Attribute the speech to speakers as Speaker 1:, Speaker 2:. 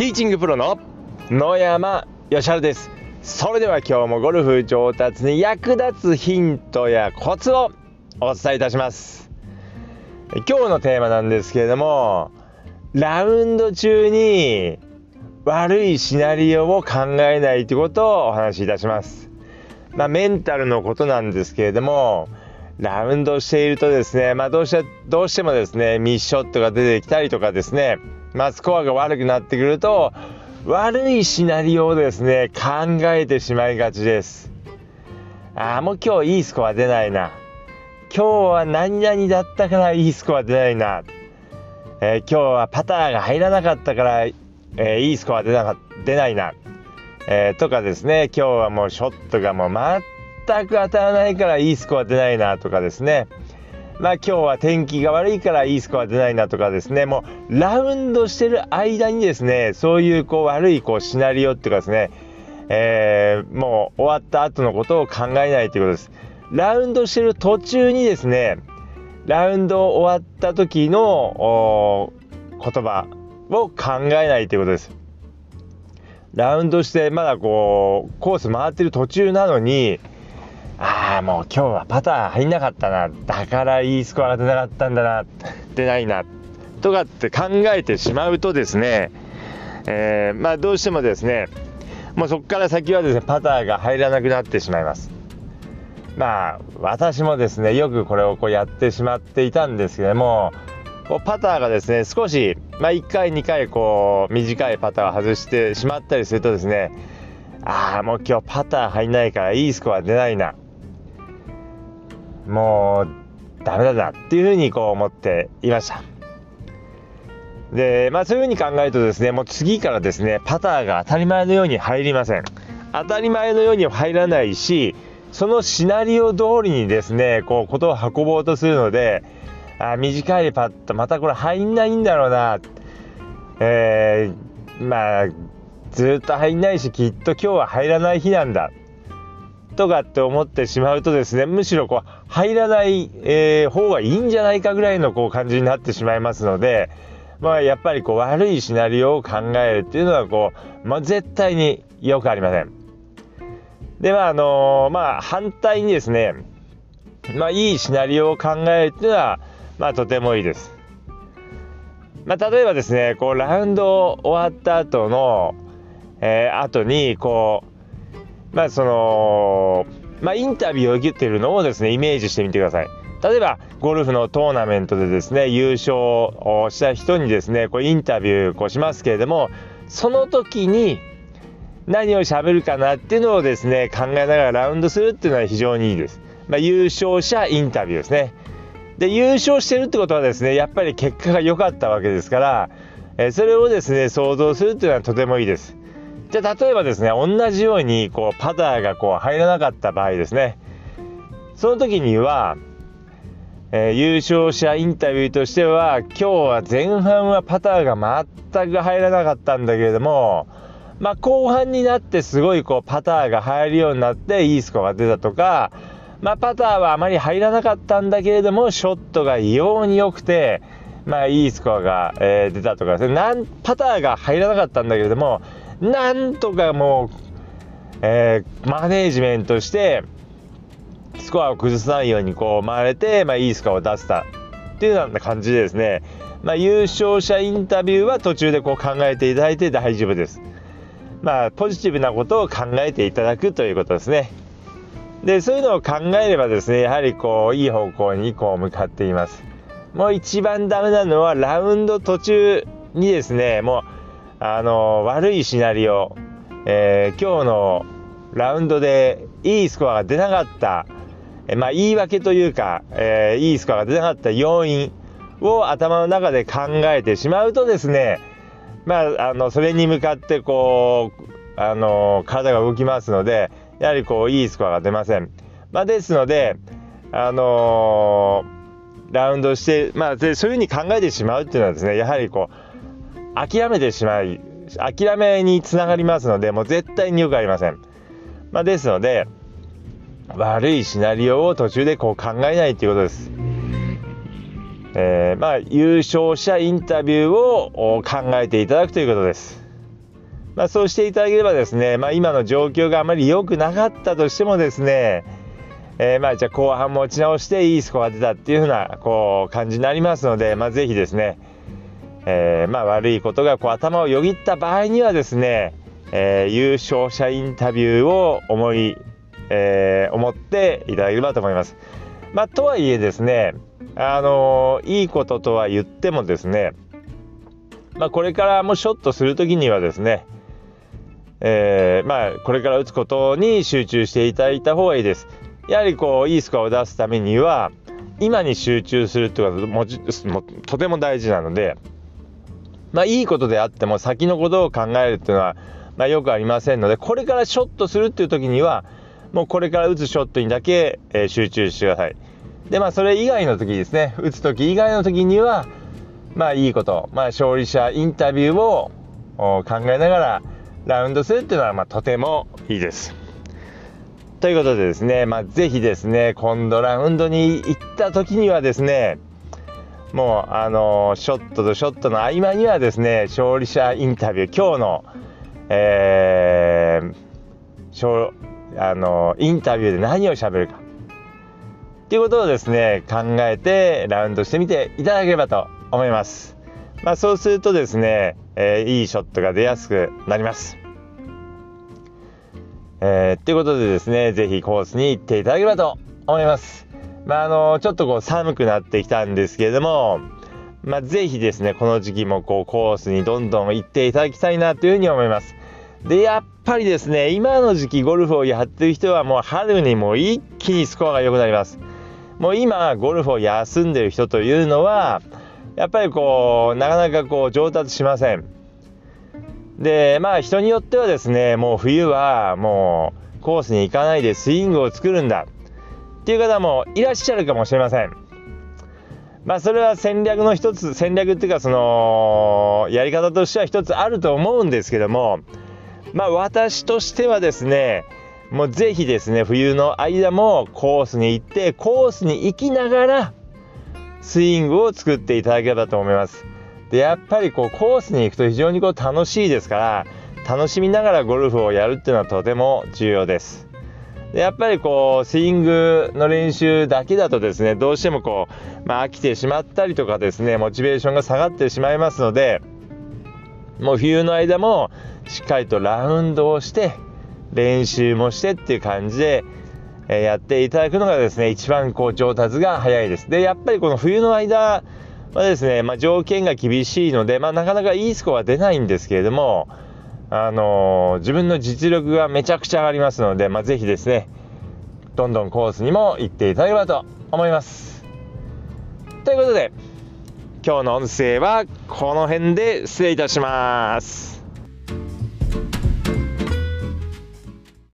Speaker 1: ティーチングプロの野山義晴です。それでは今日もゴルフ上達に役立つヒントやコツをお伝えいたします。今日のテーマなんですけれどもラウンド中に悪いシナリオを考えないということをお話しいたします。まあ、メンタルのことなんですけれどもラウンドしているとですね、まあ、どうしてどうしてもですねミスショットが出てきたりとかですね、まあ、スコアが悪くなってくると悪いシナリオをですね考えてしまいがちです。ああもう今日いいスコア出ないな。今日は何々だったからいいスコア出ないな、えー、今日はパターが入らなかったから、えー、いいスコア出なか出ないな、えー、とかですね今日はもうショットがもう全く当たらないからいいスコア出ないなとかですね。まあ今日は天気が悪いからいいスコア出ないなとかですね。もうラウンドしてる間にですねそういうこう悪いこうシナリオっていうかですね、えー、もう終わった後のことを考えないということです。ラウンドしてる途中にですねラウンド終わった時の言葉を考えないということです。ラウンドしてまだこうコース回ってる途中なのにあもう今日はパター入んなかったな。だからいいスコアが出なかったんだな。出ないな。とかって考えてしまうとですね、えー、まあどうしてもですねもうそこから先はですねパターが入らなくなってしまいます。まあ私もですねよくこれをこうやってしまっていたんですけどもパターがですね少し、まあ、1回2回こう短いパターを外してしまったりするとですねああもう今日パター入んないからいいスコア出ないな。もうダメだなっていうふうにこう思っていました。で、まあそういうふうに考えるとですね、もう次からですね、パターが当たり前のように入りません。当たり前のように入らないし、そのシナリオ通りにですね、こう、ことを運ぼうとするので、あ短いパッと、またこれ入んないんだろうな、えー、まあ、ずっと入んないし、きっと今日は入らない日なんだ。とかって思ってしまうとですねむしろこう入らない、えー、方がいいんじゃないかぐらいのこう感じになってしまいますので、まあ、やっぱりこう悪いシナリオを考えるっていうのはこう、まあ、絶対によくありません。ではあのー、まあ反対にですねまあいいシナリオを考えるっていうのはまあとてもいいです。まあ、例えばですねこうラウンド終わった後の、えー、後にこうまあそのまあインタビューを受けてるのをですねイメージしてみてください。例えばゴルフのトーナメントでですね優勝をした人にですねこうインタビューこうしますけれどもその時に何を喋るかなっていうのをですね考えながらラウンドするっていうのは非常にいいです、まあ、優勝者インタビューですね。で優勝してるってことはですねやっぱり結果が良かったわけですから、えそれをですね想像するっていうのはとてもいいです。じゃあ例えばですね同じようにこうパターがこう入らなかった場合ですね。その時には、えー、優勝者インタビューとしては今日は前半はパターが全く入らなかったんだけれどもまあ、後半になってすごいこうパターが入るようになっていいスコアが出たとか、まあ、パターはあまり入らなかったんだけれどもショットが異様に良くて、まあ、いいスコアが、えー、出たとかですね。パターが入らなかったんだけれどもなんとかもう、えー、マネージメントしてスコアを崩さないようにこう回れて、まあ、いいスコアを出せたっていうような感じでですね、まあ、優勝者インタビューは途中でこう考えていただいて大丈夫です。まあ、ポジティブなことを考えていただくということですね。で、そういうのを考えればですね、やはりこう、いい方向にこう向かっています。もう一番ダメなのは、ラウンド途中にですね、もう、あの悪いシナリオ、えー、今日のラウンドでいいスコアが出なかった、えまあ、言い訳というか、えー、いいスコアが出なかった要因を頭の中で考えてしまうとですね、まあ、あのそれに向かってこう、あの体が動きますのでやはりこういいスコアが出ません。まあ、ですので、あのー、ラウンドして、まあ、そういうふうに考えてしまうっていうのはですねやはりこう諦めてしまい諦めにつながりますのでもう絶対によくありません、まあ、ですので悪いシナリオを途中でこう考えないということです、えー、まあ優勝者インタビューを考えていただくということです。まあ、そうしていただければですね、まあ、今の状況があまり良くなかったとしてもですね、えー、まあじゃあ後半持ち直していいスコア出たっていう風なこう感じになりますので、まあ、ぜひですね、えー、まあ悪いことがこう頭をよぎった場合にはですね、えー、優勝者インタビューを思い、えー、思っていただければと思います。まあ、とはいえですね、あのいいこととは言ってもですね、まあ、これからもショットする時にはですね、えー、まあ、これから打つことに集中していただいた方がいいです。やはりこういいスコアを出すためには今に集中するってことはもとても大事なので、まあ、いいことであっても先のことを考えるっていうのは、まあ、よくありませんのでこれからショットするっていう時にはもうこれから打つショットにだけ、えー、集中してください。でまあそれ以外の時ですね打つ時以外の時にはまあいいこと、まあ、勝利者インタビューを考えながらラウンドするっていうのはまあとてもいいです。ということでですね、まあ、ぜひですね、今度ラウンドに行った時にはですね、もう、あのショットとショットの合間にはですね、勝利者インタビュー、今日の、えー、あのインタビューで何をしゃべるか。っていうことをですね、考えてラウンドしてみていただければと思います。まあ、そうするとですね、えー、いいショットが出やすくなります。えー、いうことでですね、ぜひコースに行っていただければと思います。まあ、あの、ちょっとこう寒くなってきたんですけれども、まあ、ぜひですね、この時期もこうコースにどんどん行っていただきたいなというふうに思います。で、やっぱりですね、今の時期ゴルフをやってる人はもう春にもう一気にスコアが良くなります。もう今、ゴルフを休んでる人というのは、やっぱりこう、なかなかこう上達しません。でまあ人によってはですねもう冬はもうコースに行かないでスイングを作るんだっていう方もいらっしゃるかもしれませんまあそれは戦略の一つ戦略っていうかそのやり方としては一つあると思うんですけどもまあ私としてはですねもうぜひですね冬の間もコースに行ってコースに行きながらスイングを作っていただければと思いますでやっぱりこうコースに行くと非常にこう楽しいですから楽しみながらゴルフをやるっていうのはとても重要です。でやっぱりこうスイングの練習だけだとですねどうしてもこう、まあ、飽きてしまったりとかですねモチベーションが下がってしまいますのでもう冬の間もしっかりとラウンドをして練習もしてっていう感じで、えやっていただくのがですね一番こう上達が早いです。でやっぱりこの冬の間まあですね、まあ、条件が厳しいので、まあ、なかなかいいスコアは出ないんですけれども、あのー、自分の実力がめちゃくちゃ上がりますので、まあ、ぜひですね、どんどんコースにも行っていただければと思います。ということで、今日の音声はこの辺で失礼いたします。